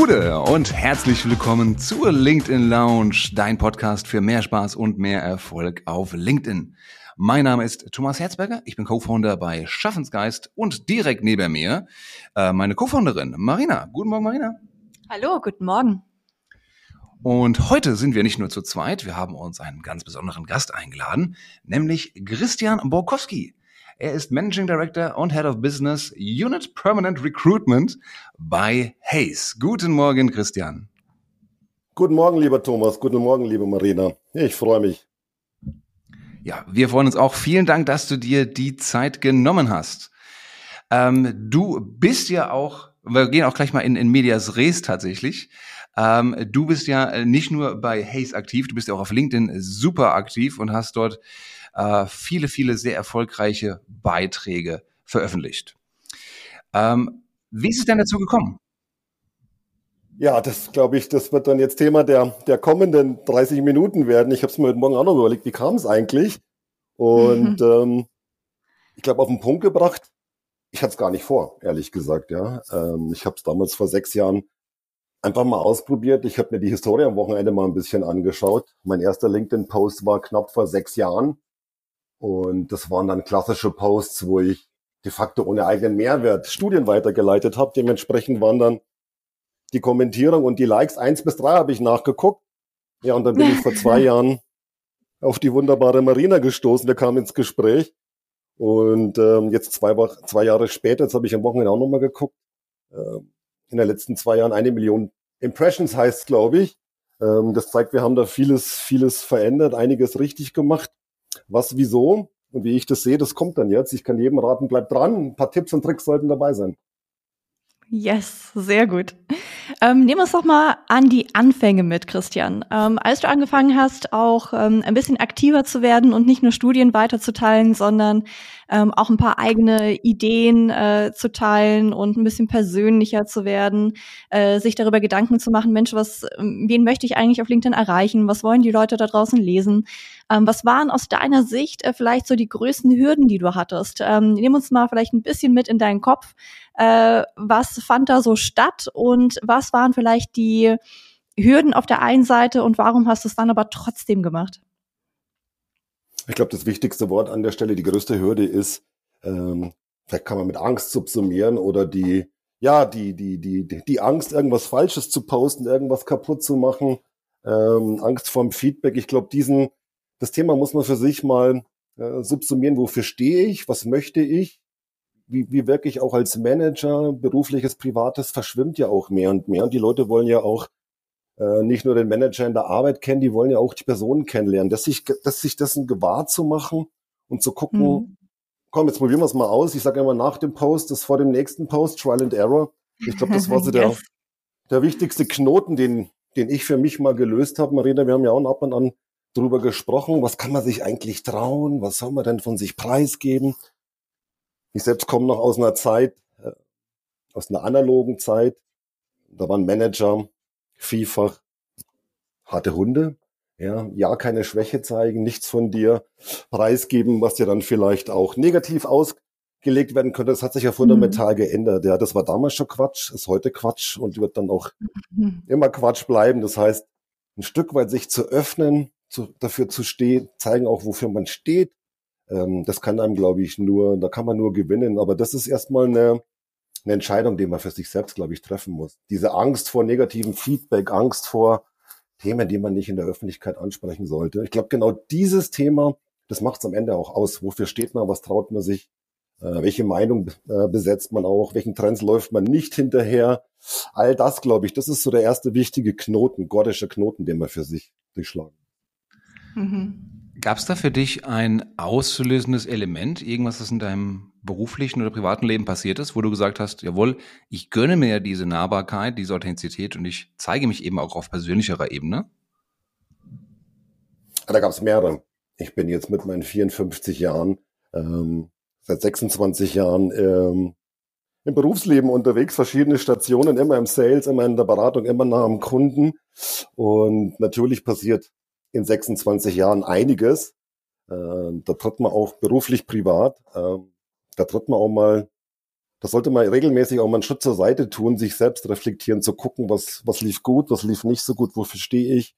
Gude und herzlich willkommen zur LinkedIn Lounge, dein Podcast für mehr Spaß und mehr Erfolg auf LinkedIn. Mein Name ist Thomas Herzberger, ich bin Co-Founder bei Schaffensgeist und direkt neben mir äh, meine Co-Founderin Marina. Guten Morgen, Marina. Hallo, guten Morgen. Und heute sind wir nicht nur zu zweit, wir haben uns einen ganz besonderen Gast eingeladen, nämlich Christian Borkowski. Er ist Managing Director und Head of Business Unit Permanent Recruitment bei Hayes. Guten Morgen, Christian. Guten Morgen, lieber Thomas. Guten Morgen, liebe Marina. Ich freue mich. Ja, wir freuen uns auch. Vielen Dank, dass du dir die Zeit genommen hast. Ähm, du bist ja auch, wir gehen auch gleich mal in, in Medias Res tatsächlich. Ähm, du bist ja nicht nur bei Hayes aktiv, du bist ja auch auf LinkedIn super aktiv und hast dort äh, viele, viele sehr erfolgreiche Beiträge veröffentlicht. Ähm, wie ist es denn dazu gekommen? Ja, das glaube ich, das wird dann jetzt Thema der, der kommenden 30 Minuten werden. Ich habe es mir heute Morgen auch noch überlegt, wie kam es eigentlich? Und ähm, ich glaube, auf den Punkt gebracht, ich hatte es gar nicht vor, ehrlich gesagt. Ja, ähm, Ich habe es damals vor sechs Jahren einfach mal ausprobiert. Ich habe mir die Historie am Wochenende mal ein bisschen angeschaut. Mein erster LinkedIn-Post war knapp vor sechs Jahren. Und das waren dann klassische Posts, wo ich de facto ohne eigenen Mehrwert Studien weitergeleitet habe. Dementsprechend waren dann die Kommentierung und die Likes eins bis drei habe ich nachgeguckt. Ja, und dann bin ich vor zwei Jahren auf die wunderbare Marina gestoßen. Wir kamen ins Gespräch. Und ähm, jetzt zwei, zwei Jahre später, jetzt habe ich am Wochenende auch nochmal geguckt, äh, in den letzten zwei Jahren eine Million Impressions heißt glaube ich. Ähm, das zeigt, wir haben da vieles, vieles verändert, einiges richtig gemacht. Was, wieso und wie ich das sehe, das kommt dann jetzt. Ich kann jedem raten, bleibt dran. Ein paar Tipps und Tricks sollten dabei sein. Yes, sehr gut. Ähm, nehmen wir uns doch mal an die Anfänge mit, Christian. Ähm, als du angefangen hast, auch ähm, ein bisschen aktiver zu werden und nicht nur Studien weiterzuteilen, sondern ähm, auch ein paar eigene Ideen äh, zu teilen und ein bisschen persönlicher zu werden, äh, sich darüber Gedanken zu machen, Mensch, was, ähm, wen möchte ich eigentlich auf LinkedIn erreichen? Was wollen die Leute da draußen lesen? Ähm, was waren aus deiner Sicht äh, vielleicht so die größten Hürden, die du hattest? Ähm, nimm uns mal vielleicht ein bisschen mit in deinen Kopf. Äh, was fand da so statt und was waren vielleicht die Hürden auf der einen Seite und warum hast du es dann aber trotzdem gemacht? Ich glaube, das wichtigste Wort an der Stelle, die größte Hürde ist, ähm, vielleicht kann man mit Angst subsumieren oder die, ja, die, die, die, die Angst, irgendwas Falsches zu posten, irgendwas kaputt zu machen, ähm, Angst vorm Feedback. Ich glaube, diesen, das Thema muss man für sich mal äh, subsumieren. Wofür stehe ich? Was möchte ich? Wie, wie wirke ich auch als Manager? Berufliches, Privates verschwimmt ja auch mehr und mehr. Und die Leute wollen ja auch äh, nicht nur den Manager in der Arbeit kennen, die wollen ja auch die Personen kennenlernen. Dass sich, dass sich dessen gewahr zu machen und zu gucken, mhm. komm, jetzt probieren wir es mal aus. Ich sage immer nach dem Post, das vor dem nächsten Post, Trial and Error. Ich glaube, das war so der, yes. der wichtigste Knoten, den, den ich für mich mal gelöst habe. Marina, wir haben ja auch ab und an drüber gesprochen. Was kann man sich eigentlich trauen? Was soll man denn von sich preisgeben? Ich selbst komme noch aus einer Zeit, äh, aus einer analogen Zeit. Da waren Manager, vielfach harte Hunde. Ja, ja, keine Schwäche zeigen, nichts von dir preisgeben, was dir dann vielleicht auch negativ ausgelegt werden könnte. Das hat sich ja fundamental mhm. geändert. Ja, das war damals schon Quatsch, ist heute Quatsch und wird dann auch mhm. immer Quatsch bleiben. Das heißt, ein Stück weit sich zu öffnen, zu, dafür zu stehen, zeigen auch, wofür man steht. Ähm, das kann einem, glaube ich, nur, da kann man nur gewinnen. Aber das ist erstmal eine, eine Entscheidung, die man für sich selbst, glaube ich, treffen muss. Diese Angst vor negativem Feedback, Angst vor Themen, die man nicht in der Öffentlichkeit ansprechen sollte. Ich glaube, genau dieses Thema, das macht es am Ende auch aus. Wofür steht man, was traut man sich, äh, welche Meinung äh, besetzt man auch, welchen Trends läuft man nicht hinterher. All das, glaube ich, das ist so der erste wichtige Knoten, gordische Knoten, den man für sich durchschlagen. Mhm. Gab es da für dich ein auslösendes Element, irgendwas, das in deinem beruflichen oder privaten Leben passiert ist, wo du gesagt hast, jawohl, ich gönne mir diese Nahbarkeit, diese Authentizität und ich zeige mich eben auch auf persönlicherer Ebene? Da gab es mehrere. Ich bin jetzt mit meinen 54 Jahren, ähm, seit 26 Jahren ähm, im Berufsleben unterwegs, verschiedene Stationen, immer im Sales, immer in der Beratung, immer nah am Kunden. Und natürlich passiert in 26 Jahren einiges. Äh, da tritt man auch beruflich, privat, äh, da tritt man auch mal das sollte man regelmäßig auch mal einen Schritt zur Seite tun, sich selbst reflektieren, zu gucken, was, was lief gut, was lief nicht so gut, wofür stehe ich,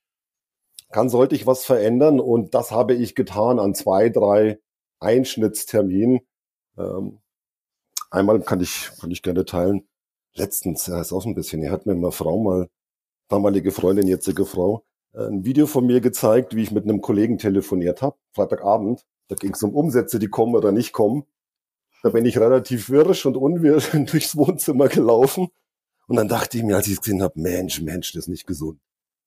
kann, sollte ich was verändern und das habe ich getan an zwei, drei Einschnittsterminen. Ähm, einmal kann ich, kann ich gerne teilen. Letztens, ja, ist auch ein bisschen, hier hat mir eine Frau mal, damalige Freundin, jetzige Frau, ein Video von mir gezeigt, wie ich mit einem Kollegen telefoniert habe, Freitagabend. Da ging es um Umsätze, die kommen oder nicht kommen. Da bin ich relativ wirsch und unwirr durchs Wohnzimmer gelaufen. Und dann dachte ich mir, als ich es gesehen habe, Mensch, Mensch, das ist nicht gesund.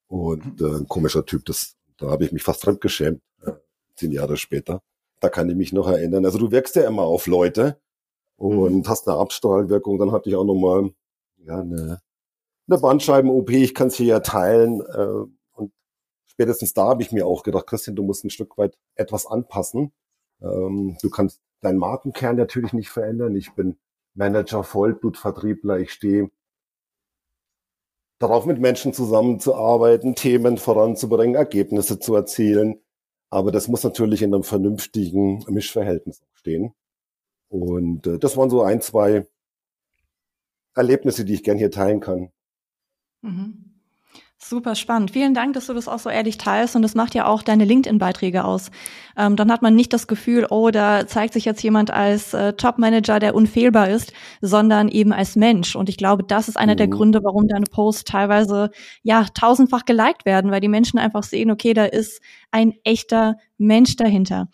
Und äh, ein komischer Typ, das, da habe ich mich fast fremdgeschämt, äh, zehn Jahre später. Da kann ich mich noch erinnern. Also du wirkst ja immer auf Leute und mhm. hast eine Abstrahlwirkung. Dann hatte ich auch noch mal ja, eine, eine Bandscheiben-OP, ich kann es hier ja teilen. Äh, spätestens da habe ich mir auch gedacht, Christian, du musst ein Stück weit etwas anpassen. Ähm, du kannst deinen Markenkern natürlich nicht verändern. Ich bin Manager, Vollblutvertriebler. Ich stehe darauf, mit Menschen zusammenzuarbeiten, Themen voranzubringen, Ergebnisse zu erzielen. Aber das muss natürlich in einem vernünftigen Mischverhältnis stehen. Und äh, das waren so ein, zwei Erlebnisse, die ich gern hier teilen kann. Mhm. Super spannend. Vielen Dank, dass du das auch so ehrlich teilst und das macht ja auch deine LinkedIn-Beiträge aus. Ähm, dann hat man nicht das Gefühl, oh, da zeigt sich jetzt jemand als äh, Top-Manager, der unfehlbar ist, sondern eben als Mensch. Und ich glaube, das ist einer mhm. der Gründe, warum deine Posts teilweise ja tausendfach geliked werden, weil die Menschen einfach sehen, okay, da ist ein echter Mensch dahinter.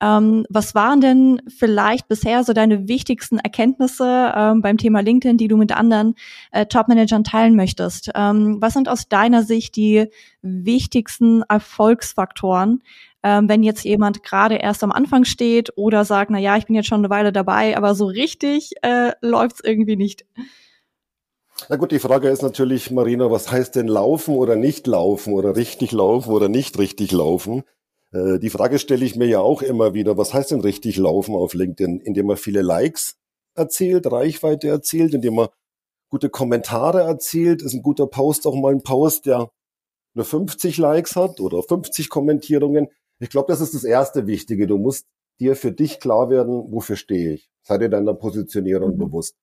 Ähm, was waren denn vielleicht bisher so deine wichtigsten Erkenntnisse ähm, beim Thema LinkedIn, die du mit anderen äh, Top-Managern teilen möchtest? Ähm, was sind aus deiner Sicht die wichtigsten Erfolgsfaktoren, ähm, wenn jetzt jemand gerade erst am Anfang steht oder sagt, na ja, ich bin jetzt schon eine Weile dabei, aber so richtig äh, läuft's irgendwie nicht? Na gut, die Frage ist natürlich, Marina, was heißt denn laufen oder nicht laufen oder richtig laufen oder nicht richtig laufen? Äh, die Frage stelle ich mir ja auch immer wieder, was heißt denn richtig laufen auf LinkedIn? Indem man viele Likes erzielt, Reichweite erzielt, indem man gute Kommentare erzielt, ist ein guter Post auch mal ein Post, der nur 50 Likes hat oder 50 Kommentierungen. Ich glaube, das ist das erste Wichtige. Du musst dir für dich klar werden, wofür stehe ich. Sei dir deiner Positionierung mhm. bewusst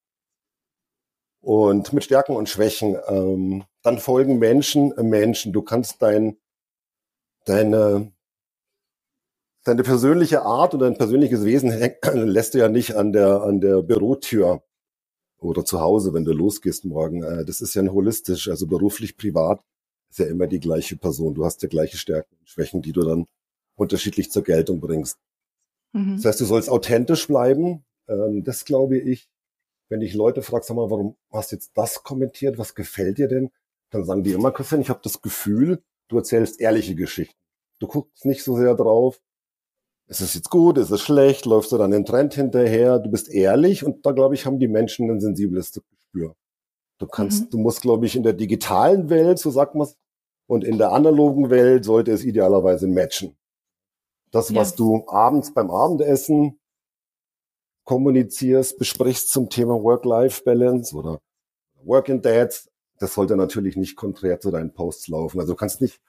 und mit Stärken und Schwächen. Ähm, dann folgen Menschen äh, Menschen. Du kannst dein, deine, deine persönliche Art und dein persönliches Wesen lässt du ja nicht an der, an der Bürotür oder zu Hause, wenn du losgehst morgen. Äh, das ist ja ein holistisch, also beruflich, privat ist ja immer die gleiche Person. Du hast ja gleiche Stärken und Schwächen, die du dann unterschiedlich zur Geltung bringst. Mhm. Das heißt, du sollst authentisch bleiben. Ähm, das glaube ich wenn ich Leute frage, sag mal, warum hast du jetzt das kommentiert, was gefällt dir denn? Dann sagen die immer, Christian, ich habe das Gefühl, du erzählst ehrliche Geschichten. Du guckst nicht so sehr drauf, ist es jetzt gut, ist es schlecht, läufst du dann den Trend hinterher, du bist ehrlich und da, glaube ich, haben die Menschen ein sensibles Gespür. Du kannst, mhm. du musst, glaube ich, in der digitalen Welt, so sagt man und in der analogen Welt sollte es idealerweise matchen. Das, was ja. du abends beim Abendessen kommunizierst, besprichst zum Thema Work-Life-Balance oder Working Dads, das sollte natürlich nicht konträr zu deinen Posts laufen. Also du kannst nicht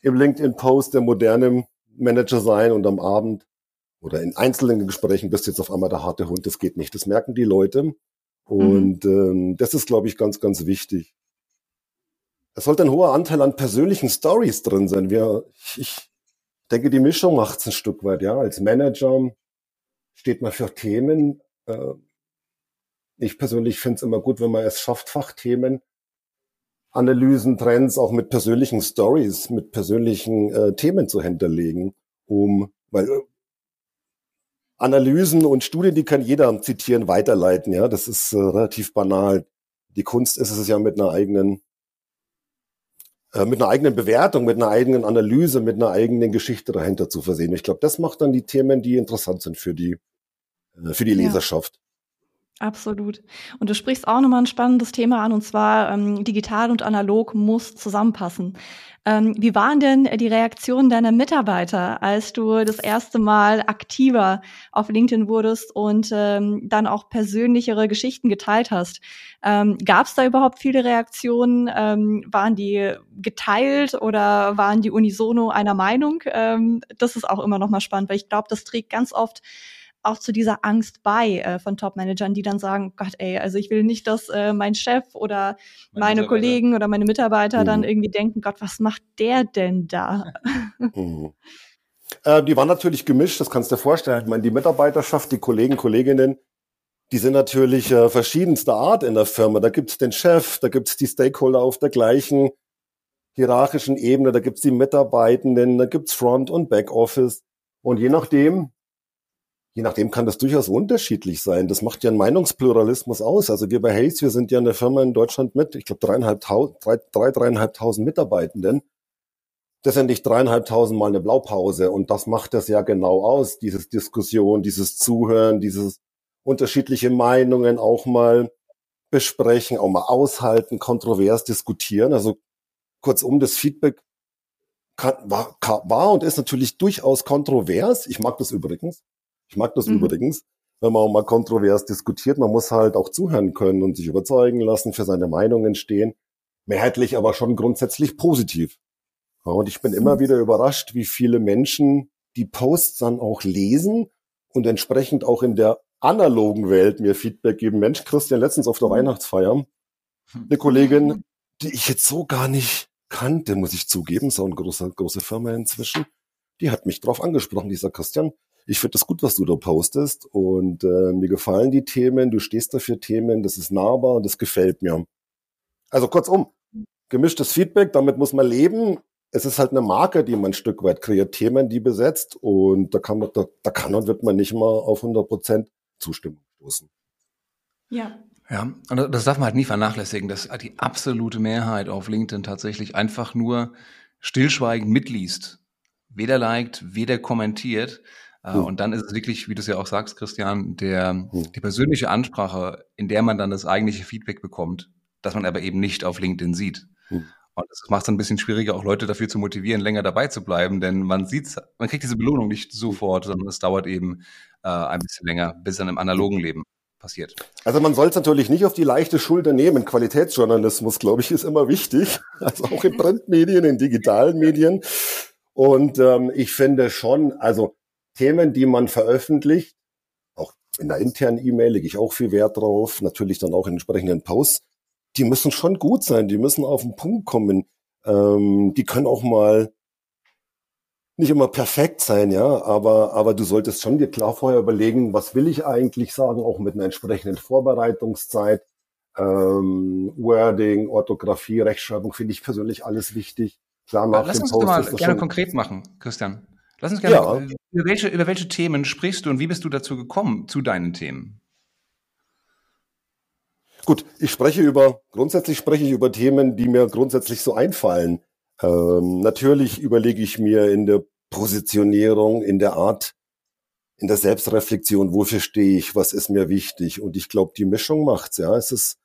im LinkedIn-Post der moderne Manager sein und am Abend oder in einzelnen Gesprächen bist du jetzt auf einmal der harte Hund. Das geht nicht. Das merken die Leute. Und mhm. ähm, das ist, glaube ich, ganz, ganz wichtig. Es sollte ein hoher Anteil an persönlichen Stories drin sein. Wir, ich denke, die Mischung macht es ein Stück weit, ja. Als Manager steht man für Themen. Äh, ich persönlich finde es immer gut, wenn man es schafft, Fachthemen, Analysen, Trends auch mit persönlichen Stories, mit persönlichen äh, Themen zu hinterlegen, um, weil äh, Analysen und Studien, die kann jeder zitieren, weiterleiten, ja, das ist äh, relativ banal. Die Kunst ist es ja mit einer eigenen äh, mit einer eigenen Bewertung, mit einer eigenen Analyse, mit einer eigenen Geschichte dahinter zu versehen. Ich glaube, das macht dann die Themen, die interessant sind für die, äh, für die Leserschaft. Absolut. Und du sprichst auch nochmal ein spannendes Thema an, und zwar ähm, digital und analog muss zusammenpassen. Ähm, wie waren denn die Reaktionen deiner Mitarbeiter, als du das erste Mal aktiver auf LinkedIn wurdest und ähm, dann auch persönlichere Geschichten geteilt hast? Ähm, Gab es da überhaupt viele Reaktionen? Ähm, waren die geteilt oder waren die unisono einer Meinung? Ähm, das ist auch immer noch mal spannend, weil ich glaube, das trägt ganz oft auch zu dieser Angst bei äh, von Top-Managern, die dann sagen, Gott, ey, also ich will nicht, dass äh, mein Chef oder meine, meine Kollegen oder meine Mitarbeiter mhm. dann irgendwie denken, Gott, was macht der denn da? Mhm. Äh, die waren natürlich gemischt, das kannst du dir vorstellen. Ich meine, die Mitarbeiterschaft, die Kollegen, Kolleginnen, die sind natürlich äh, verschiedenster Art in der Firma. Da gibt's den Chef, da gibt's die Stakeholder auf der gleichen hierarchischen Ebene, da gibt's die Mitarbeitenden, da gibt's Front- und Backoffice. Und je nachdem, je nachdem kann das durchaus unterschiedlich sein. Das macht ja einen Meinungspluralismus aus. Also wir bei Hayes, wir sind ja eine Firma in Deutschland mit, ich glaube, dreieinhalbtausend, drei, drei, dreieinhalbtausend Mitarbeitenden. Das sind nicht dreieinhalbtausend Mal eine Blaupause. Und das macht das ja genau aus, dieses Diskussion, dieses Zuhören, dieses unterschiedliche Meinungen auch mal besprechen, auch mal aushalten, kontrovers diskutieren. Also kurzum, das Feedback kann, war, war und ist natürlich durchaus kontrovers. Ich mag das übrigens. Ich mag das mhm. übrigens, wenn man auch mal kontrovers diskutiert. Man muss halt auch zuhören können und sich überzeugen lassen, für seine Meinungen stehen. Mehrheitlich aber schon grundsätzlich positiv. und ich bin immer mhm. wieder überrascht, wie viele Menschen die Posts dann auch lesen und entsprechend auch in der analogen Welt mir Feedback geben. Mensch, Christian, letztens auf der mhm. Weihnachtsfeier, eine Kollegin, die ich jetzt so gar nicht kannte, muss ich zugeben, so eine große, große Firma inzwischen, die hat mich drauf angesprochen, dieser Christian, ich finde das gut, was du da postest und äh, mir gefallen die Themen, du stehst dafür Themen, das ist nahbar und das gefällt mir. Also kurzum, gemischtes Feedback, damit muss man leben. Es ist halt eine Marke, die man ein Stück weit kreiert, Themen, die besetzt und da kann man, da, da kann und wird man nicht mal auf 100 Prozent Zustimmung stoßen. Ja. Ja, und das darf man halt nie vernachlässigen, dass die absolute Mehrheit auf LinkedIn tatsächlich einfach nur stillschweigend mitliest. Weder liked, weder kommentiert. Hm. Und dann ist es wirklich, wie du es ja auch sagst, Christian, der, hm. die persönliche Ansprache, in der man dann das eigentliche Feedback bekommt, das man aber eben nicht auf LinkedIn sieht. Hm. Und das macht es ein bisschen schwieriger, auch Leute dafür zu motivieren, länger dabei zu bleiben, denn man sieht, man kriegt diese Belohnung nicht sofort, sondern es dauert eben äh, ein bisschen länger, bis dann im analogen Leben passiert. Also man soll es natürlich nicht auf die leichte Schulter nehmen. Qualitätsjournalismus, glaube ich, ist immer wichtig. Also auch in Printmedien, in digitalen Medien. Und ähm, ich finde schon, also Themen, die man veröffentlicht, auch in der internen E-Mail lege ich auch viel Wert drauf, natürlich dann auch in entsprechenden Posts, die müssen schon gut sein, die müssen auf den Punkt kommen. Ähm, die können auch mal nicht immer perfekt sein, ja, aber, aber du solltest schon dir klar vorher überlegen, was will ich eigentlich sagen, auch mit einer entsprechenden Vorbereitungszeit. Ähm, Wording, Orthographie, Rechtschreibung finde ich persönlich alles wichtig. Klar, nach Lass uns Post mal gerne konkret machen, Christian. Lass uns gerne, ja. über, welche, über welche Themen sprichst du und wie bist du dazu gekommen, zu deinen Themen? Gut, ich spreche über, grundsätzlich spreche ich über Themen, die mir grundsätzlich so einfallen. Ähm, natürlich überlege ich mir in der Positionierung, in der Art, in der Selbstreflexion, wofür stehe ich, was ist mir wichtig. Und ich glaube, die Mischung macht's. Ja, es ist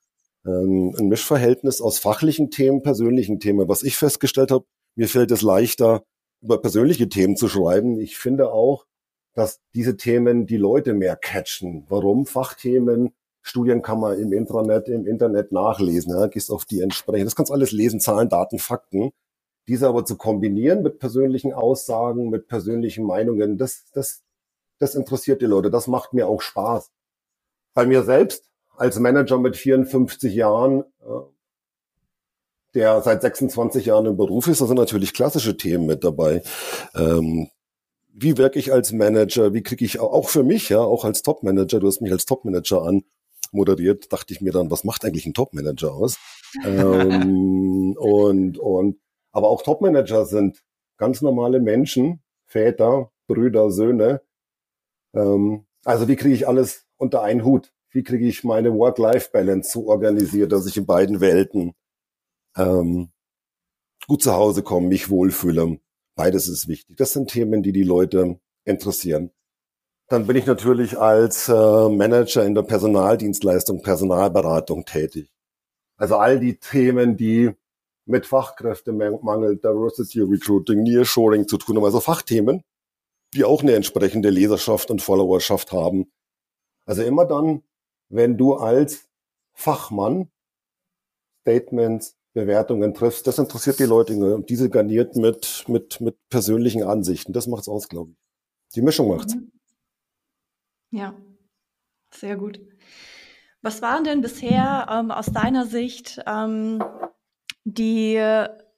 ähm, ein Mischverhältnis aus fachlichen Themen, persönlichen Themen. Was ich festgestellt habe, mir fällt es leichter, über persönliche Themen zu schreiben. Ich finde auch, dass diese Themen die Leute mehr catchen. Warum? Fachthemen, Studien kann man im Intranet, im Internet nachlesen. Ja, gehst auf die entsprechenden, das kannst alles lesen, Zahlen, Daten, Fakten. Diese aber zu kombinieren mit persönlichen Aussagen, mit persönlichen Meinungen, das, das, das interessiert die Leute. Das macht mir auch Spaß. Bei mir selbst als Manager mit 54 Jahren, äh, der seit 26 Jahren im Beruf ist, da sind natürlich klassische Themen mit dabei. Ähm, wie wirke ich als Manager? Wie kriege ich auch für mich, ja, auch als Top-Manager, du hast mich als Top-Manager an moderiert, dachte ich mir dann, was macht eigentlich ein Top-Manager aus? ähm, und, und aber auch Topmanager sind ganz normale Menschen, Väter, Brüder, Söhne. Ähm, also wie kriege ich alles unter einen Hut? Wie kriege ich meine Work-Life-Balance so organisiert, dass ich in beiden Welten ähm, gut zu Hause komme, mich wohlfühle? Beides ist wichtig. Das sind Themen, die die Leute interessieren. Dann bin ich natürlich als äh, Manager in der Personaldienstleistung, Personalberatung tätig. Also all die Themen, die mit Fachkräftemangel, Diversity Recruiting, Nearshoring zu tun haben, also Fachthemen, die auch eine entsprechende Leserschaft und Followerschaft haben. Also immer dann, wenn du als Fachmann Statements, Bewertungen triffst, das interessiert die Leute und diese garniert mit, mit, mit persönlichen Ansichten. Das macht's aus, glaube ich. Die Mischung macht's. Mhm. Ja, sehr gut. Was waren denn bisher ähm, aus deiner Sicht ähm, die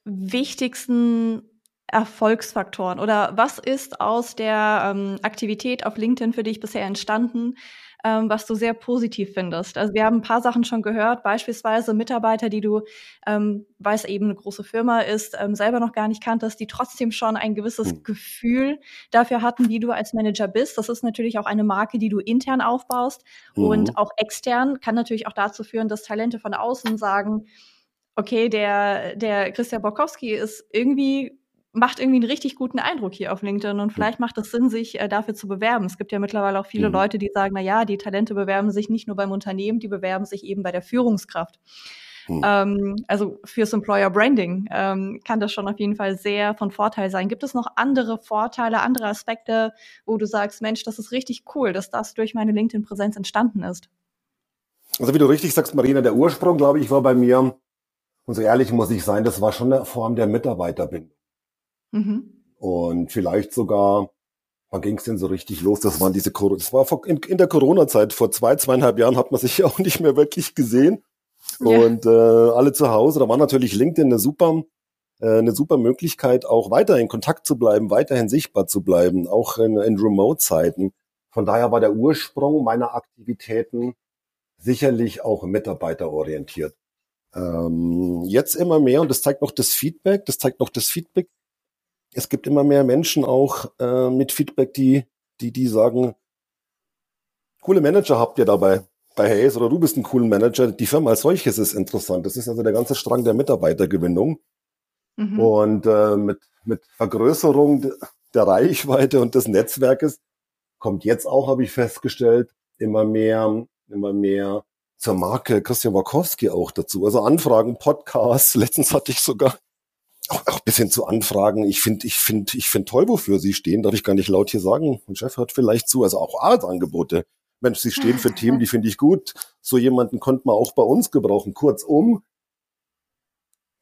wichtigsten Erfolgsfaktoren oder was ist aus der ähm, Aktivität auf LinkedIn für dich bisher entstanden, ähm, was du sehr positiv findest. Also wir haben ein paar Sachen schon gehört, beispielsweise Mitarbeiter, die du, ähm, weil es eben eine große Firma ist, ähm, selber noch gar nicht kanntest, die trotzdem schon ein gewisses mhm. Gefühl dafür hatten, wie du als Manager bist. Das ist natürlich auch eine Marke, die du intern aufbaust mhm. und auch extern kann natürlich auch dazu führen, dass Talente von außen sagen, okay, der, der Christian Borkowski ist irgendwie macht irgendwie einen richtig guten Eindruck hier auf LinkedIn und vielleicht macht es Sinn, sich äh, dafür zu bewerben. Es gibt ja mittlerweile auch viele mhm. Leute, die sagen, na ja, die Talente bewerben sich nicht nur beim Unternehmen, die bewerben sich eben bei der Führungskraft. Mhm. Ähm, also fürs Employer Branding ähm, kann das schon auf jeden Fall sehr von Vorteil sein. Gibt es noch andere Vorteile, andere Aspekte, wo du sagst, Mensch, das ist richtig cool, dass das durch meine LinkedIn-Präsenz entstanden ist? Also wie du richtig sagst, Marina, der Ursprung, glaube ich, war bei mir, und so ehrlich muss ich sein, das war schon eine Form der Mitarbeiterbindung. Mhm. Und vielleicht sogar, wann ging es denn so richtig los? Das waren diese Corona, das war vor, in, in der Corona-Zeit, vor zwei, zweieinhalb Jahren hat man sich ja auch nicht mehr wirklich gesehen. Ja. Und äh, alle zu Hause, da war natürlich LinkedIn eine super, äh, eine super Möglichkeit, auch weiter in Kontakt zu bleiben, weiterhin sichtbar zu bleiben, auch in, in Remote-Zeiten. Von daher war der Ursprung meiner Aktivitäten sicherlich auch mitarbeiterorientiert. Ähm, jetzt immer mehr, und das zeigt noch das Feedback, das zeigt noch das Feedback, es gibt immer mehr Menschen auch äh, mit Feedback, die, die, die sagen, coole Manager habt ihr dabei bei Hayes oder du bist ein cooler Manager. Die Firma als solches ist interessant. Das ist also der ganze Strang der Mitarbeitergewinnung. Mhm. Und äh, mit, mit Vergrößerung der Reichweite und des Netzwerkes kommt jetzt auch, habe ich festgestellt, immer mehr, immer mehr zur Marke Christian Wachowski auch dazu. Also Anfragen, Podcasts. Letztens hatte ich sogar auch, auch bis hin zu Anfragen. Ich finde, ich finde, ich finde toll, wofür sie stehen. Darf ich gar nicht laut hier sagen. Mein Chef hört vielleicht zu. Also auch Arbeitsangebote. Mensch, sie stehen für Themen, die finde ich gut. So jemanden konnte man auch bei uns gebrauchen. Kurzum,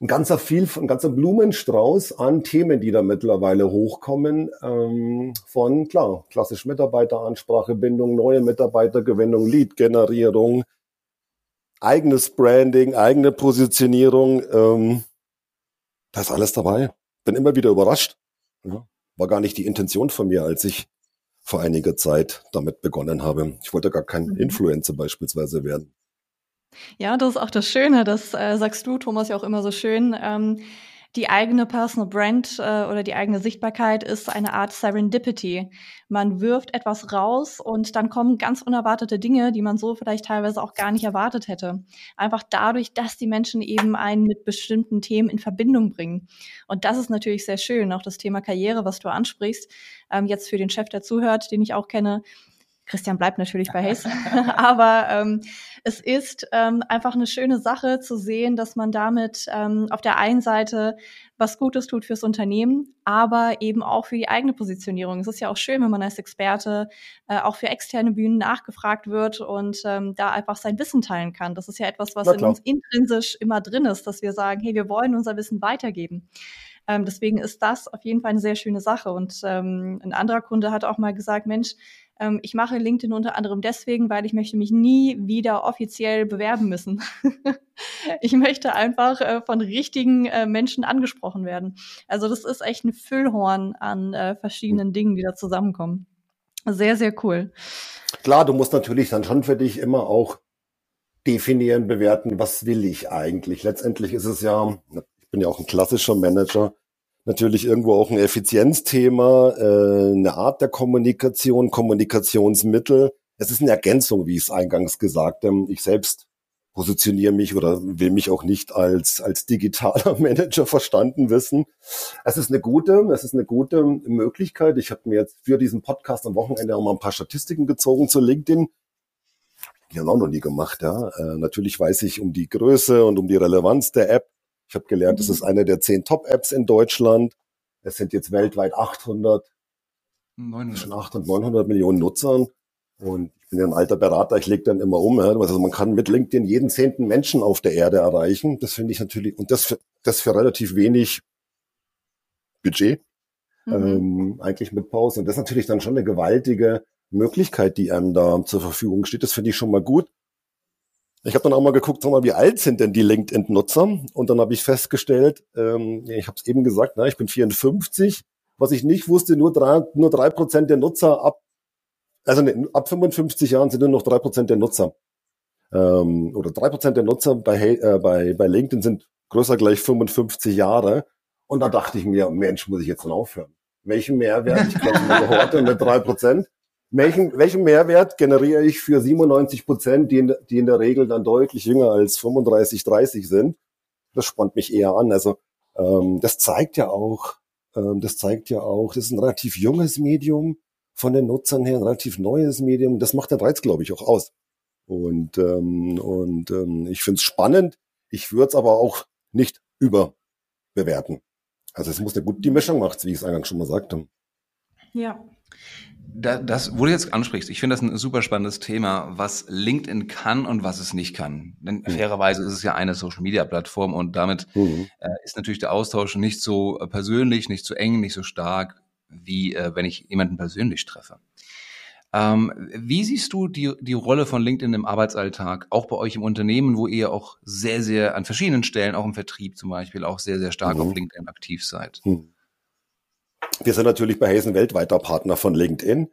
ein ganzer viel, ein ganzer Blumenstrauß an Themen, die da mittlerweile hochkommen, ähm, von klar, klassisch Mitarbeiteransprache, Bindung, neue Mitarbeitergewinnung, Lead-Generierung, eigenes Branding, eigene Positionierung. Ähm, da ist alles dabei. Bin immer wieder überrascht. Ja, war gar nicht die Intention von mir, als ich vor einiger Zeit damit begonnen habe. Ich wollte gar kein mhm. Influencer beispielsweise werden. Ja, das ist auch das Schöne, das äh, sagst du, Thomas, ja auch immer so schön. Ähm, die eigene Personal Brand äh, oder die eigene Sichtbarkeit ist eine Art Serendipity. Man wirft etwas raus und dann kommen ganz unerwartete Dinge, die man so vielleicht teilweise auch gar nicht erwartet hätte. Einfach dadurch, dass die Menschen eben einen mit bestimmten Themen in Verbindung bringen. Und das ist natürlich sehr schön. Auch das Thema Karriere, was du ansprichst, ähm, jetzt für den Chef, der zuhört, den ich auch kenne, Christian bleibt natürlich bei Hayes, aber ähm, es ist ähm, einfach eine schöne Sache zu sehen, dass man damit ähm, auf der einen Seite was Gutes tut fürs Unternehmen, aber eben auch für die eigene Positionierung. Es ist ja auch schön, wenn man als Experte äh, auch für externe Bühnen nachgefragt wird und ähm, da einfach sein Wissen teilen kann. Das ist ja etwas, was in uns intrinsisch immer drin ist, dass wir sagen, hey, wir wollen unser Wissen weitergeben. Ähm, deswegen ist das auf jeden Fall eine sehr schöne Sache. Und ähm, ein anderer Kunde hat auch mal gesagt, Mensch, ähm, ich mache LinkedIn unter anderem deswegen, weil ich möchte mich nie wieder offiziell bewerben müssen. ich möchte einfach äh, von richtigen äh, Menschen angesprochen werden. Also das ist echt ein Füllhorn an äh, verschiedenen Dingen, die da zusammenkommen. Sehr, sehr cool. Klar, du musst natürlich dann schon für dich immer auch definieren, bewerten, was will ich eigentlich. Letztendlich ist es ja, ich bin ja auch ein klassischer Manager, natürlich irgendwo auch ein Effizienzthema, äh, eine Art der Kommunikation, Kommunikationsmittel. Es ist eine Ergänzung, wie ich es eingangs gesagt habe. Ich selbst positioniere mich oder will mich auch nicht als, als digitaler Manager verstanden wissen. Es ist eine gute, es ist eine gute Möglichkeit. Ich habe mir jetzt für diesen Podcast am Wochenende auch mal ein paar Statistiken gezogen zu LinkedIn. Die haben auch noch nie gemacht, ja. Äh, natürlich weiß ich um die Größe und um die Relevanz der App. Ich habe gelernt, es ist eine der zehn Top-Apps in Deutschland. Es sind jetzt weltweit 800, 900. zwischen 800 und 900 Millionen Nutzern. Und ich bin ja ein alter Berater, ich lege dann immer um. Also man kann mit LinkedIn jeden zehnten Menschen auf der Erde erreichen. Das finde ich natürlich, und das für, das für relativ wenig Budget, mhm. ähm, eigentlich mit Pause. Und das ist natürlich dann schon eine gewaltige Möglichkeit, die einem da zur Verfügung steht. Das finde ich schon mal gut. Ich habe dann auch mal geguckt, sag mal, wie alt sind denn die LinkedIn-Nutzer? Und dann habe ich festgestellt, ähm, ich habe es eben gesagt, na, ich bin 54. Was ich nicht wusste, nur drei, nur drei Prozent der Nutzer ab, also ne, ab 55 Jahren sind nur noch drei Prozent der Nutzer. Ähm, oder drei Prozent der Nutzer bei, äh, bei, bei LinkedIn sind größer gleich 55 Jahre. Und da dachte ich mir, Mensch, muss ich jetzt dann aufhören? Welchen Mehrwert? Ich glaube, Horte mit drei Prozent. Welchen, welchen Mehrwert generiere ich für 97 Prozent, die in, die in der Regel dann deutlich jünger als 35, 30 sind? Das spannt mich eher an. Also ähm, das zeigt ja auch, ähm, das zeigt ja auch, das ist ein relativ junges Medium von den Nutzern her, ein relativ neues Medium. Das macht den Reiz, glaube ich, auch aus. Und ähm, und ähm, ich finde es spannend. Ich würde es aber auch nicht überbewerten. Also es muss eine gute die Mischung macht, wie ich es eingangs schon mal sagte. Ja, da, das, wo du jetzt ansprichst, ich finde das ein super spannendes Thema, was LinkedIn kann und was es nicht kann. Denn mhm. fairerweise ist es ja eine Social-Media-Plattform und damit mhm. äh, ist natürlich der Austausch nicht so äh, persönlich, nicht so eng, nicht so stark, wie äh, wenn ich jemanden persönlich treffe. Ähm, wie siehst du die, die Rolle von LinkedIn im Arbeitsalltag, auch bei euch im Unternehmen, wo ihr auch sehr, sehr an verschiedenen Stellen, auch im Vertrieb zum Beispiel, auch sehr, sehr stark mhm. auf LinkedIn aktiv seid? Mhm. Wir sind natürlich bei Hazen weltweiter Partner von LinkedIn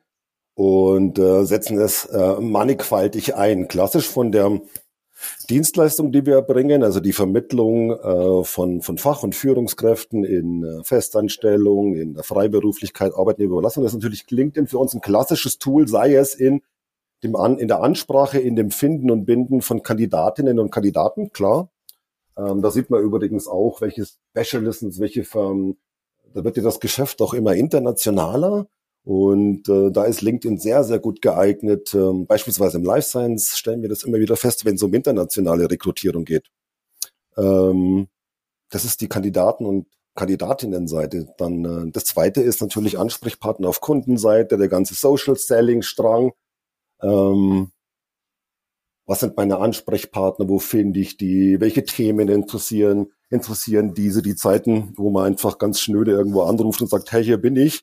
und äh, setzen es äh, mannigfaltig ein. Klassisch von der Dienstleistung, die wir bringen, also die Vermittlung äh, von, von Fach- und Führungskräften in äh, Festanstellung, in der Freiberuflichkeit, Arbeitnehmerüberlassung, ist natürlich LinkedIn für uns ein klassisches Tool, sei es in dem An in der Ansprache, in dem Finden und Binden von Kandidatinnen und Kandidaten, klar. Ähm, da sieht man übrigens auch, welche Specialisms, welche Firmen da wird ja das Geschäft auch immer internationaler. Und äh, da ist LinkedIn sehr, sehr gut geeignet. Ähm, beispielsweise im Life Science stellen wir das immer wieder fest, wenn es um internationale Rekrutierung geht. Ähm, das ist die Kandidaten- und Kandidatinnenseite. Dann äh, das zweite ist natürlich Ansprechpartner auf Kundenseite, der ganze Social Selling Strang. Ähm, was sind meine Ansprechpartner? Wo finde ich die? Welche Themen interessieren? interessieren diese die Zeiten, wo man einfach ganz schnöde irgendwo anruft und sagt, hey, hier bin ich.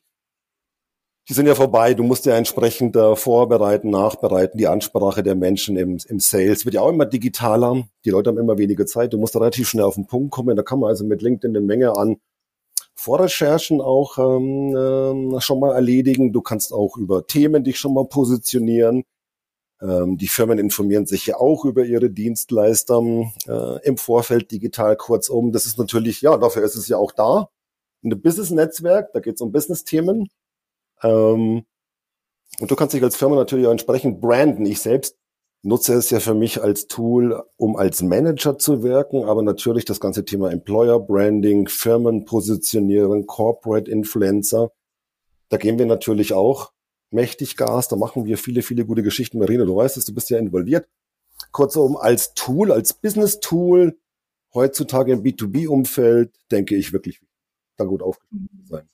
Die sind ja vorbei. Du musst ja entsprechend äh, vorbereiten, nachbereiten. Die Ansprache der Menschen im, im Sales wird ja auch immer digitaler. Die Leute haben immer weniger Zeit. Du musst relativ schnell auf den Punkt kommen. Da kann man also mit LinkedIn eine Menge an Vorrecherchen auch ähm, äh, schon mal erledigen. Du kannst auch über Themen dich schon mal positionieren. Ähm, die Firmen informieren sich ja auch über ihre Dienstleister äh, im Vorfeld digital kurzum. Das ist natürlich, ja, dafür ist es ja auch da. Ein Business-Netzwerk, da geht es um Business-Themen. Ähm, und du kannst dich als Firma natürlich auch entsprechend branden. Ich selbst nutze es ja für mich als Tool, um als Manager zu wirken, aber natürlich das ganze Thema Employer Branding, Firmenpositionierung, Corporate Influencer, da gehen wir natürlich auch mächtig Gas. Da machen wir viele, viele gute Geschichten. Marina, du weißt es, du bist ja involviert. Kurzum, als Tool, als Business-Tool, heutzutage im B2B-Umfeld, denke ich wirklich, da gut aufgestellt zu sein.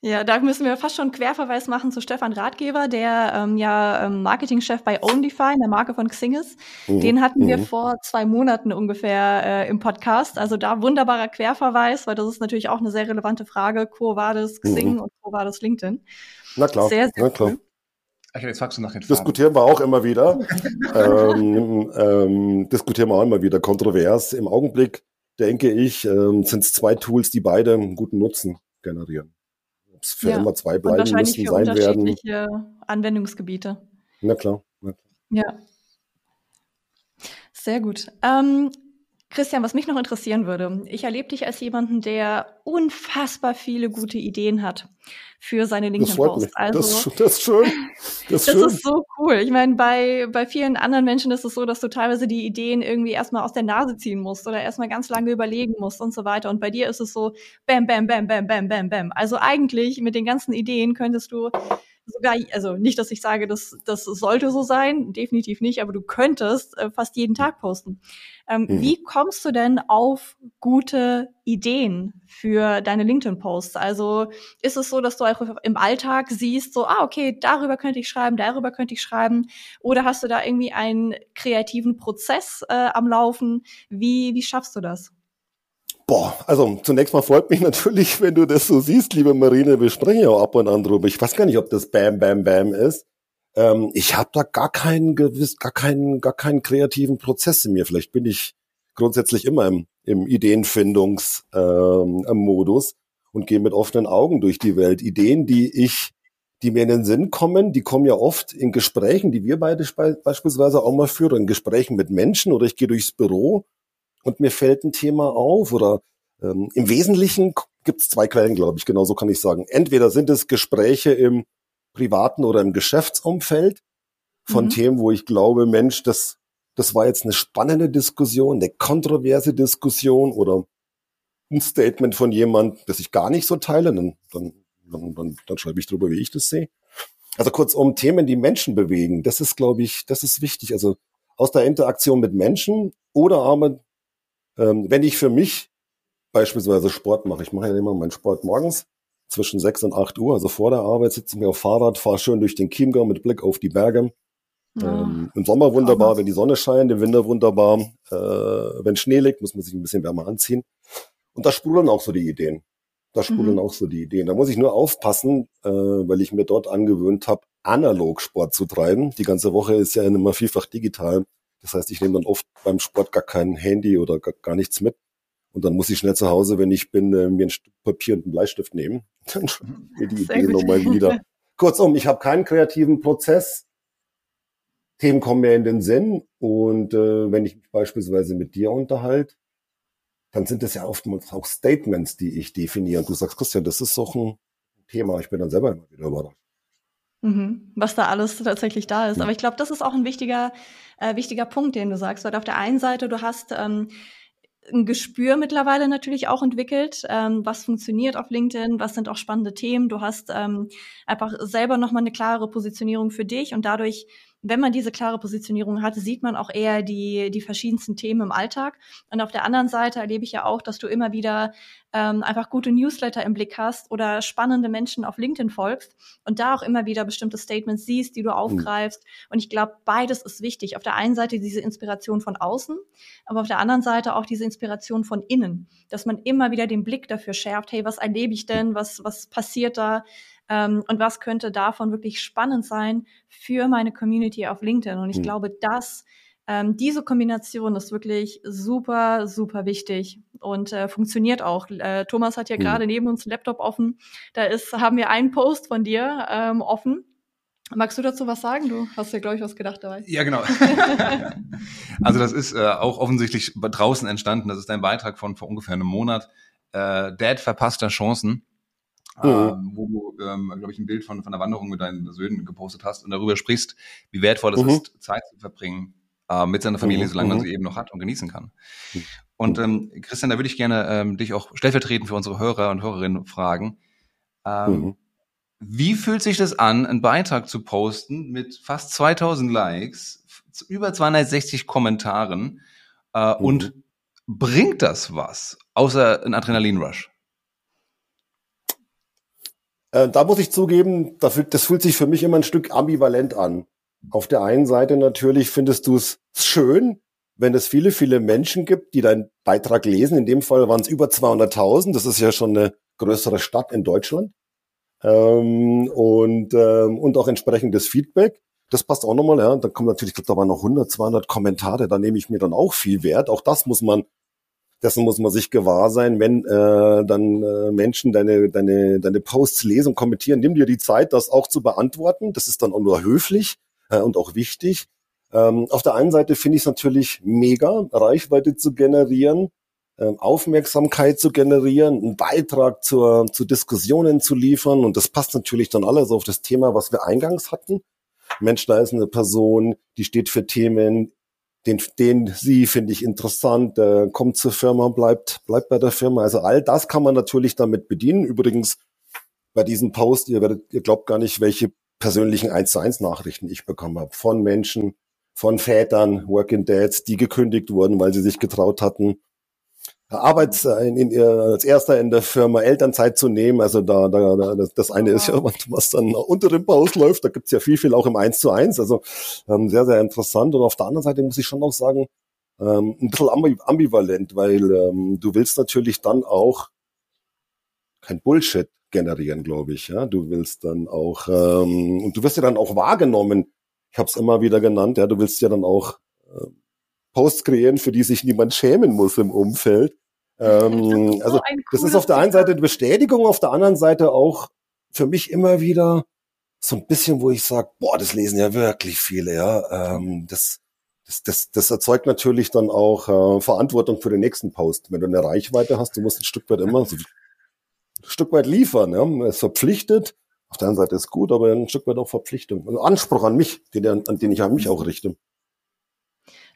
Ja, da müssen wir fast schon einen Querverweis machen zu Stefan Ratgeber, der ähm, ja ähm, Marketingchef bei OnlyFine, der Marke von Xingis. Mhm. Den hatten wir mhm. vor zwei Monaten ungefähr äh, im Podcast. Also da wunderbarer Querverweis, weil das ist natürlich auch eine sehr relevante Frage. Quo war das Xing mhm. und Quo war das LinkedIn? Na klar, sehr, sehr na klar. Cool. Ach, jetzt fragst du nach den Farben. Diskutieren wir auch immer wieder. ähm, ähm, diskutieren wir auch immer wieder kontrovers. Im Augenblick, denke ich, ähm, sind es zwei Tools, die beide einen guten Nutzen generieren. Ob es für ja. immer zwei bleiben müssen, sein werden. unterschiedliche Anwendungsgebiete. Na klar, na klar. Ja. Sehr gut. Ähm, Christian, was mich noch interessieren würde, ich erlebe dich als jemanden, der unfassbar viele gute Ideen hat für seine LinkedIn-Posts. Also, das, das, ist schön. Das, ist, das schön. ist so cool. Ich meine, bei, bei vielen anderen Menschen ist es so, dass du teilweise die Ideen irgendwie erstmal aus der Nase ziehen musst oder erstmal ganz lange überlegen musst und so weiter. Und bei dir ist es so, bam, bam, bam, bam, bam, bam, bam. Also eigentlich mit den ganzen Ideen könntest du sogar, also nicht, dass ich sage, das, das sollte so sein, definitiv nicht, aber du könntest äh, fast jeden Tag posten. Ähm, mhm. Wie kommst du denn auf gute Ideen für deine LinkedIn-Posts? Also ist es so, dass du auch im Alltag siehst, so, ah, okay, darüber könnte ich schreiben, darüber könnte ich schreiben, oder hast du da irgendwie einen kreativen Prozess äh, am Laufen? Wie, wie schaffst du das? Boah, also zunächst mal freut mich natürlich, wenn du das so siehst, liebe Marine. Wir sprechen ja auch ab und an drüber. Ich weiß gar nicht, ob das Bam Bam Bam ist. Ähm, ich habe da gar keinen gewiss, gar keinen, gar keinen kreativen Prozess in mir. Vielleicht bin ich grundsätzlich immer im, im Ideenfindungsmodus ähm, und gehe mit offenen Augen durch die Welt. Ideen, die ich, die mir in den Sinn kommen, die kommen ja oft in Gesprächen, die wir beide beispielsweise auch mal führen, in Gesprächen mit Menschen oder ich gehe durchs Büro und mir fällt ein Thema auf oder ähm, im Wesentlichen gibt es zwei Quellen, glaube ich, genau so kann ich sagen. Entweder sind es Gespräche im privaten oder im Geschäftsumfeld von mhm. Themen, wo ich glaube, Mensch, das, das war jetzt eine spannende Diskussion, eine kontroverse Diskussion oder ein Statement von jemand, das ich gar nicht so teile, dann, dann, dann, dann, dann schreibe ich drüber, wie ich das sehe. Also kurzum, Themen, die Menschen bewegen, das ist, glaube ich, das ist wichtig. Also aus der Interaktion mit Menschen oder aber, ähm, wenn ich für mich beispielsweise Sport mache, ich mache ja immer meinen Sport morgens, zwischen sechs und acht Uhr, also vor der Arbeit, sitze ich mir auf Fahrrad, fahre schön durch den Chiemgau mit Blick auf die Berge. Ja. Ähm, Im Sommer wunderbar, wenn die Sonne scheint, im Winter wunderbar. Äh, wenn Schnee liegt, muss man sich ein bisschen wärmer anziehen. Und da sprudeln auch so die Ideen. Da sprudeln mhm. auch so die Ideen. Da muss ich nur aufpassen, äh, weil ich mir dort angewöhnt habe, analog Sport zu treiben. Die ganze Woche ist ja immer vielfach digital. Das heißt, ich nehme dann oft beim Sport gar kein Handy oder gar, gar nichts mit. Und dann muss ich schnell zu Hause, wenn ich bin, äh, mir ein Stück Papier und einen Bleistift nehmen. Dann mir die Idee nochmal wieder. Kurzum, ich habe keinen kreativen Prozess. Themen kommen mir in den Sinn. Und äh, wenn ich mich beispielsweise mit dir unterhalte, dann sind das ja oftmals auch Statements, die ich definiere. Und du sagst, Christian, das ist doch ein Thema. Ich bin dann selber immer wieder überrascht. Mhm, was da alles tatsächlich da ist. Aber ich glaube, das ist auch ein wichtiger, äh, wichtiger Punkt, den du sagst, weil auf der einen Seite du hast ähm, ein Gespür mittlerweile natürlich auch entwickelt, ähm, was funktioniert auf LinkedIn, was sind auch spannende Themen. Du hast ähm, einfach selber nochmal eine klare Positionierung für dich und dadurch wenn man diese klare Positionierung hat, sieht man auch eher die, die verschiedensten Themen im Alltag. Und auf der anderen Seite erlebe ich ja auch, dass du immer wieder ähm, einfach gute Newsletter im Blick hast oder spannende Menschen auf LinkedIn folgst und da auch immer wieder bestimmte Statements siehst, die du aufgreifst. Mhm. Und ich glaube, beides ist wichtig. Auf der einen Seite diese Inspiration von außen, aber auf der anderen Seite auch diese Inspiration von innen, dass man immer wieder den Blick dafür schärft, hey, was erlebe ich denn, was, was passiert da? Ähm, und was könnte davon wirklich spannend sein für meine Community auf LinkedIn? Und ich mhm. glaube, dass ähm, diese Kombination ist wirklich super, super wichtig und äh, funktioniert auch. Äh, Thomas hat ja mhm. gerade neben uns einen Laptop offen. Da ist, haben wir einen Post von dir ähm, offen. Magst du dazu was sagen? Du hast ja, glaube ich, was gedacht dabei. Ja, genau. also das ist äh, auch offensichtlich draußen entstanden. Das ist ein Beitrag von vor ungefähr einem Monat. Äh, Dad verpasster Chancen. Mhm. äh, wo du, ähm, glaube ich, ein Bild von, von der Wanderung mit deinen Söhnen gepostet hast und darüber sprichst, wie wertvoll es mhm. ist, Zeit zu verbringen äh, mit seiner Familie, mhm. solange man mhm. sie eben noch hat und genießen kann. Mhm. Und ähm, Christian, da würde ich gerne ähm, dich auch stellvertretend für unsere Hörer und Hörerinnen fragen. Ähm, mhm. Wie fühlt sich das an, einen Beitrag zu posten mit fast 2000 Likes, über 260 Kommentaren äh, und bringt das was, außer ein Adrenalinrush? Äh, da muss ich zugeben, das fühlt sich für mich immer ein Stück ambivalent an. Auf der einen Seite natürlich findest du es schön, wenn es viele, viele Menschen gibt, die deinen Beitrag lesen. In dem Fall waren es über 200.000. Das ist ja schon eine größere Stadt in Deutschland. Ähm, und, ähm, und auch entsprechendes Feedback. Das passt auch nochmal, ja. Dann kommen natürlich, ich glaube, da waren noch 100, 200 Kommentare. Da nehme ich mir dann auch viel Wert. Auch das muss man dessen muss man sich gewahr sein, wenn äh, dann äh, Menschen deine, deine, deine Posts lesen, kommentieren, nimm dir die Zeit, das auch zu beantworten. Das ist dann auch nur höflich äh, und auch wichtig. Ähm, auf der einen Seite finde ich es natürlich mega, Reichweite zu generieren, äh, Aufmerksamkeit zu generieren, einen Beitrag zur, zu Diskussionen zu liefern. Und das passt natürlich dann alles auf das Thema, was wir eingangs hatten. Mensch, da ist eine Person, die steht für Themen den, den sie finde ich interessant, äh, kommt zur Firma, bleibt, bleibt bei der Firma. Also all das kann man natürlich damit bedienen. Übrigens bei diesem Post, ihr werdet, ihr glaubt gar nicht, welche persönlichen 1 zu 1 Nachrichten ich bekommen habe. Von Menschen, von Vätern, Working Dads, die gekündigt wurden, weil sie sich getraut hatten, Arbeits äh, in, in, als erster in der Firma Elternzeit zu nehmen. Also da, da, da das, eine ist ja, was dann unter dem Paus läuft. Da gibt's ja viel, viel auch im Eins zu eins. Also ähm, sehr, sehr interessant. Und auf der anderen Seite muss ich schon auch sagen, ähm, ein bisschen ambivalent, weil ähm, du willst natürlich dann auch kein Bullshit generieren, glaube ich. Ja, du willst dann auch ähm, und du wirst ja dann auch wahrgenommen. Ich habe es immer wieder genannt. Ja, du willst ja dann auch äh, Posts kreieren, für die sich niemand schämen muss im Umfeld. Ähm, das also das ist auf der einen Seite eine Bestätigung, auf der anderen Seite auch für mich immer wieder so ein bisschen, wo ich sage, boah, das lesen ja wirklich viele, ja. Ähm, das, das, das, das erzeugt natürlich dann auch äh, Verantwortung für den nächsten Post. Wenn du eine Reichweite hast, du musst ein Stück weit immer so ein Stück weit liefern. Ja. Es verpflichtet. Auf der einen Seite ist gut, aber ein Stück weit auch Verpflichtung. Ein Anspruch an mich, den, an den ich an mich auch richte.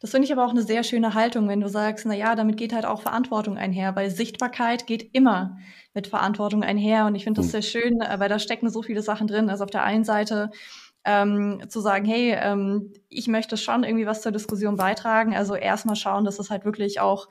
Das finde ich aber auch eine sehr schöne Haltung, wenn du sagst, na ja, damit geht halt auch Verantwortung einher, weil Sichtbarkeit geht immer mit Verantwortung einher. Und ich finde das hm. sehr schön, weil da stecken so viele Sachen drin. Also auf der einen Seite ähm, zu sagen, hey, ähm, ich möchte schon irgendwie was zur Diskussion beitragen. Also erstmal schauen, dass es halt wirklich auch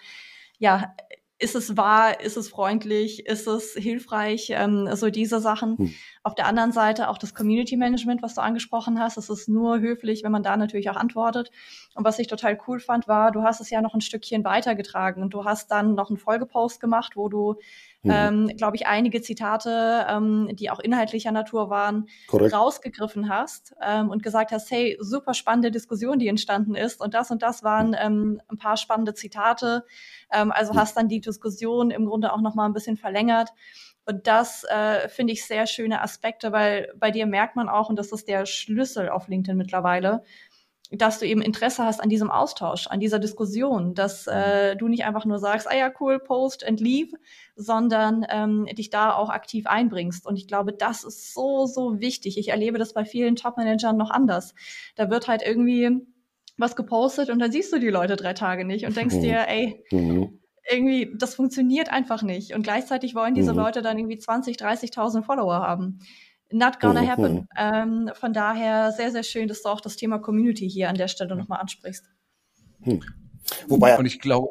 ja ist es wahr, ist es freundlich, ist es hilfreich, ähm, so diese Sachen. Hm. Auf der anderen Seite auch das Community Management, was du angesprochen hast, es ist nur höflich, wenn man da natürlich auch antwortet. Und was ich total cool fand, war, du hast es ja noch ein Stückchen weitergetragen und du hast dann noch einen Folgepost gemacht, wo du mhm. ähm, glaube ich, einige Zitate, ähm, die auch inhaltlicher Natur waren, Korrekt. rausgegriffen hast ähm, und gesagt hast, hey, super spannende Diskussion, die entstanden ist und das und das waren mhm. ähm, ein paar spannende Zitate. Ähm, also mhm. hast dann die Diskussion im Grunde auch noch mal ein bisschen verlängert. Und das äh, finde ich sehr schöne Aspekte, weil bei dir merkt man auch, und das ist der Schlüssel auf LinkedIn mittlerweile, dass du eben Interesse hast an diesem Austausch, an dieser Diskussion, dass mhm. äh, du nicht einfach nur sagst, ah ja, cool, post and leave, sondern ähm, dich da auch aktiv einbringst. Und ich glaube, das ist so, so wichtig. Ich erlebe das bei vielen Top-Managern noch anders. Da wird halt irgendwie was gepostet und dann siehst du die Leute drei Tage nicht und denkst mhm. dir, ey, mhm. irgendwie, das funktioniert einfach nicht. Und gleichzeitig wollen diese mhm. Leute dann irgendwie 20, 30.000 Follower haben. Not gonna mhm. happen. Ähm, von daher sehr, sehr schön, dass du auch das Thema Community hier an der Stelle nochmal ansprichst. Hm. Wobei, und ich glaube,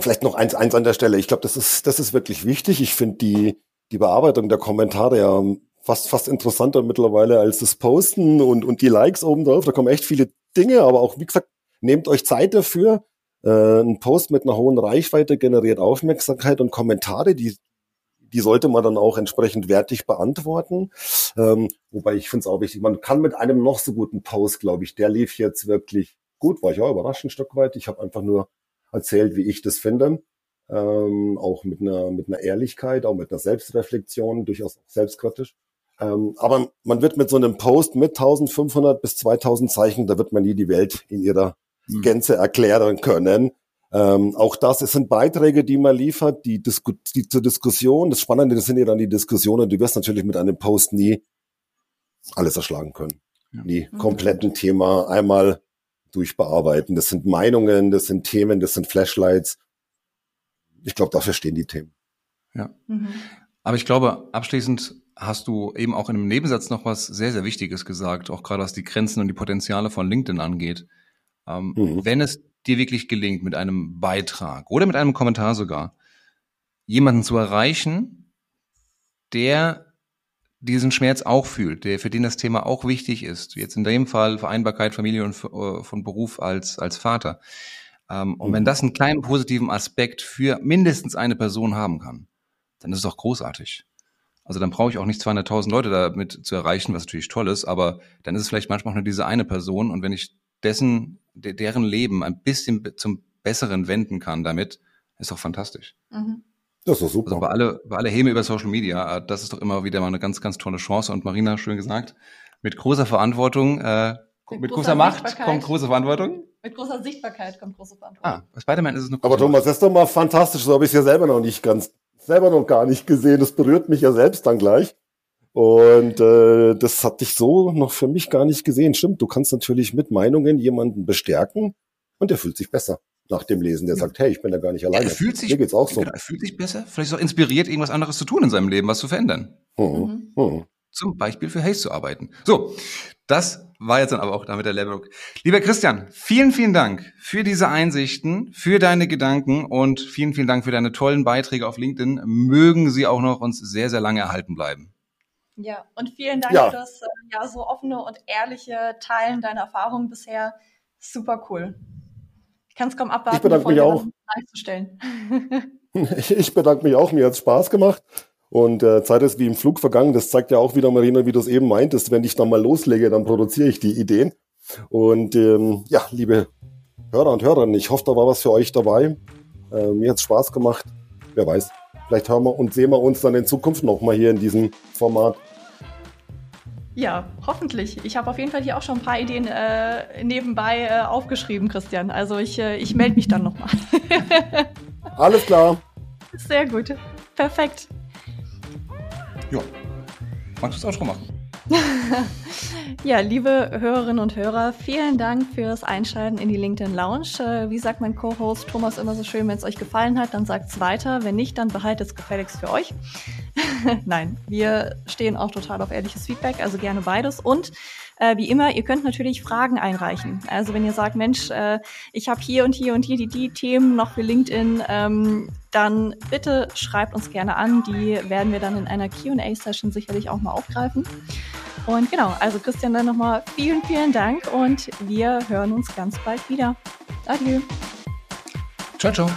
vielleicht noch eins, eins an der Stelle. Ich glaube, das ist, das ist wirklich wichtig. Ich finde die, die Bearbeitung der Kommentare ja fast, fast interessanter mittlerweile als das Posten und, und die Likes oben drauf. Da kommen echt viele Dinge, aber auch, wie gesagt, nehmt euch Zeit dafür. Äh, ein Post mit einer hohen Reichweite generiert Aufmerksamkeit und Kommentare, die, die sollte man dann auch entsprechend wertig beantworten. Ähm, wobei ich finde es auch wichtig, man kann mit einem noch so guten Post, glaube ich, der lief jetzt wirklich gut, war ich auch überrascht ein Stück weit. Ich habe einfach nur erzählt, wie ich das finde. Ähm, auch mit einer, mit einer Ehrlichkeit, auch mit einer Selbstreflexion, durchaus selbstkritisch. Ähm, aber man wird mit so einem Post mit 1500 bis 2000 Zeichen, da wird man nie die Welt in ihrer hm. Gänze erklären können. Ähm, auch das, es sind Beiträge, die man liefert, die, Disku die zur Diskussion. Das Spannende das sind ja dann die Diskussionen. Du wirst natürlich mit einem Post nie alles erschlagen können. Ja. Nie mhm. kompletten Thema einmal durchbearbeiten. Das sind Meinungen, das sind Themen, das sind Flashlights. Ich glaube, dafür stehen die Themen. Ja. Mhm. Aber ich glaube, abschließend hast du eben auch in einem Nebensatz noch was sehr, sehr Wichtiges gesagt, auch gerade was die Grenzen und die Potenziale von LinkedIn angeht. Ähm, mhm. Wenn es dir wirklich gelingt, mit einem Beitrag oder mit einem Kommentar sogar, jemanden zu erreichen, der diesen Schmerz auch fühlt, der für den das Thema auch wichtig ist. Jetzt in dem Fall Vereinbarkeit Familie und äh, von Beruf als als Vater. Ähm, und wenn mhm. das einen kleinen positiven Aspekt für mindestens eine Person haben kann, dann ist es auch großartig. Also dann brauche ich auch nicht 200.000 Leute damit zu erreichen, was natürlich toll ist, aber dann ist es vielleicht manchmal nur diese eine Person und wenn ich dessen, deren Leben ein bisschen zum Besseren wenden kann damit, ist doch fantastisch. Mhm. Das ist super. Also bei alle, bei alle Häme über Social Media, äh, das ist doch immer wieder mal eine ganz, ganz tolle Chance. Und Marina, schön gesagt, mit großer Verantwortung, äh, mit, mit großer, großer Macht kommt große Verantwortung. Mit großer Sichtbarkeit kommt große Verantwortung. Ah, bei Spider-Man ist es eine Aber Thomas, das ist doch mal fantastisch. So habe ich es ja selber noch nicht ganz, selber noch gar nicht gesehen. Das berührt mich ja selbst dann gleich. Und äh, das hatte ich so noch für mich gar nicht gesehen. Stimmt, du kannst natürlich mit Meinungen jemanden bestärken und der fühlt sich besser nach dem Lesen, der sagt, hey, ich bin da gar nicht alleine. Ja, er fühlt sich, Mir geht's auch so. Genau, er fühlt sich besser, vielleicht ist auch inspiriert, irgendwas anderes zu tun in seinem Leben, was zu verändern. Mhm. Mhm. Zum Beispiel für Haze zu arbeiten. So, das war jetzt dann aber auch damit der Level. Lieber Christian, vielen, vielen Dank für diese Einsichten, für deine Gedanken und vielen, vielen Dank für deine tollen Beiträge auf LinkedIn. Mögen sie auch noch uns sehr, sehr lange erhalten bleiben. Ja, und vielen Dank ja. für das äh, ja, so offene und ehrliche Teilen deiner Erfahrungen bisher. Super cool. Kannst kaum abwarten, ich bedanke mich auch. ich bedanke mich auch. Mir hat es Spaß gemacht. Und äh, Zeit ist wie im Flug vergangen. Das zeigt ja auch wieder, Marina, wie du es eben meintest. Wenn ich dann mal loslege, dann produziere ich die Ideen. Und ähm, ja, liebe Hörer und Hörerinnen, ich hoffe, da war was für euch dabei. Äh, mir hat es Spaß gemacht. Wer weiß, vielleicht hören wir und sehen wir uns dann in Zukunft nochmal hier in diesem Format. Ja, hoffentlich. Ich habe auf jeden Fall hier auch schon ein paar Ideen äh, nebenbei äh, aufgeschrieben, Christian. Also ich, äh, ich melde mich dann nochmal. Alles klar. Sehr gut. Perfekt. Ja. Magst du es auch schon machen? ja, liebe Hörerinnen und Hörer, vielen Dank fürs Einschalten in die LinkedIn Lounge. Äh, wie sagt mein Co-Host Thomas immer so schön, wenn es euch gefallen hat, dann sagt es weiter. Wenn nicht, dann behaltet es gefälligst für euch. Nein, wir stehen auch total auf ehrliches Feedback, also gerne beides. Und äh, wie immer, ihr könnt natürlich Fragen einreichen. Also wenn ihr sagt, Mensch, äh, ich habe hier und hier und hier die, die Themen noch für LinkedIn, ähm, dann bitte schreibt uns gerne an. Die werden wir dann in einer QA-Session sicherlich auch mal aufgreifen. Und genau, also Christian, dann nochmal vielen, vielen Dank und wir hören uns ganz bald wieder. Adieu. Ciao, ciao.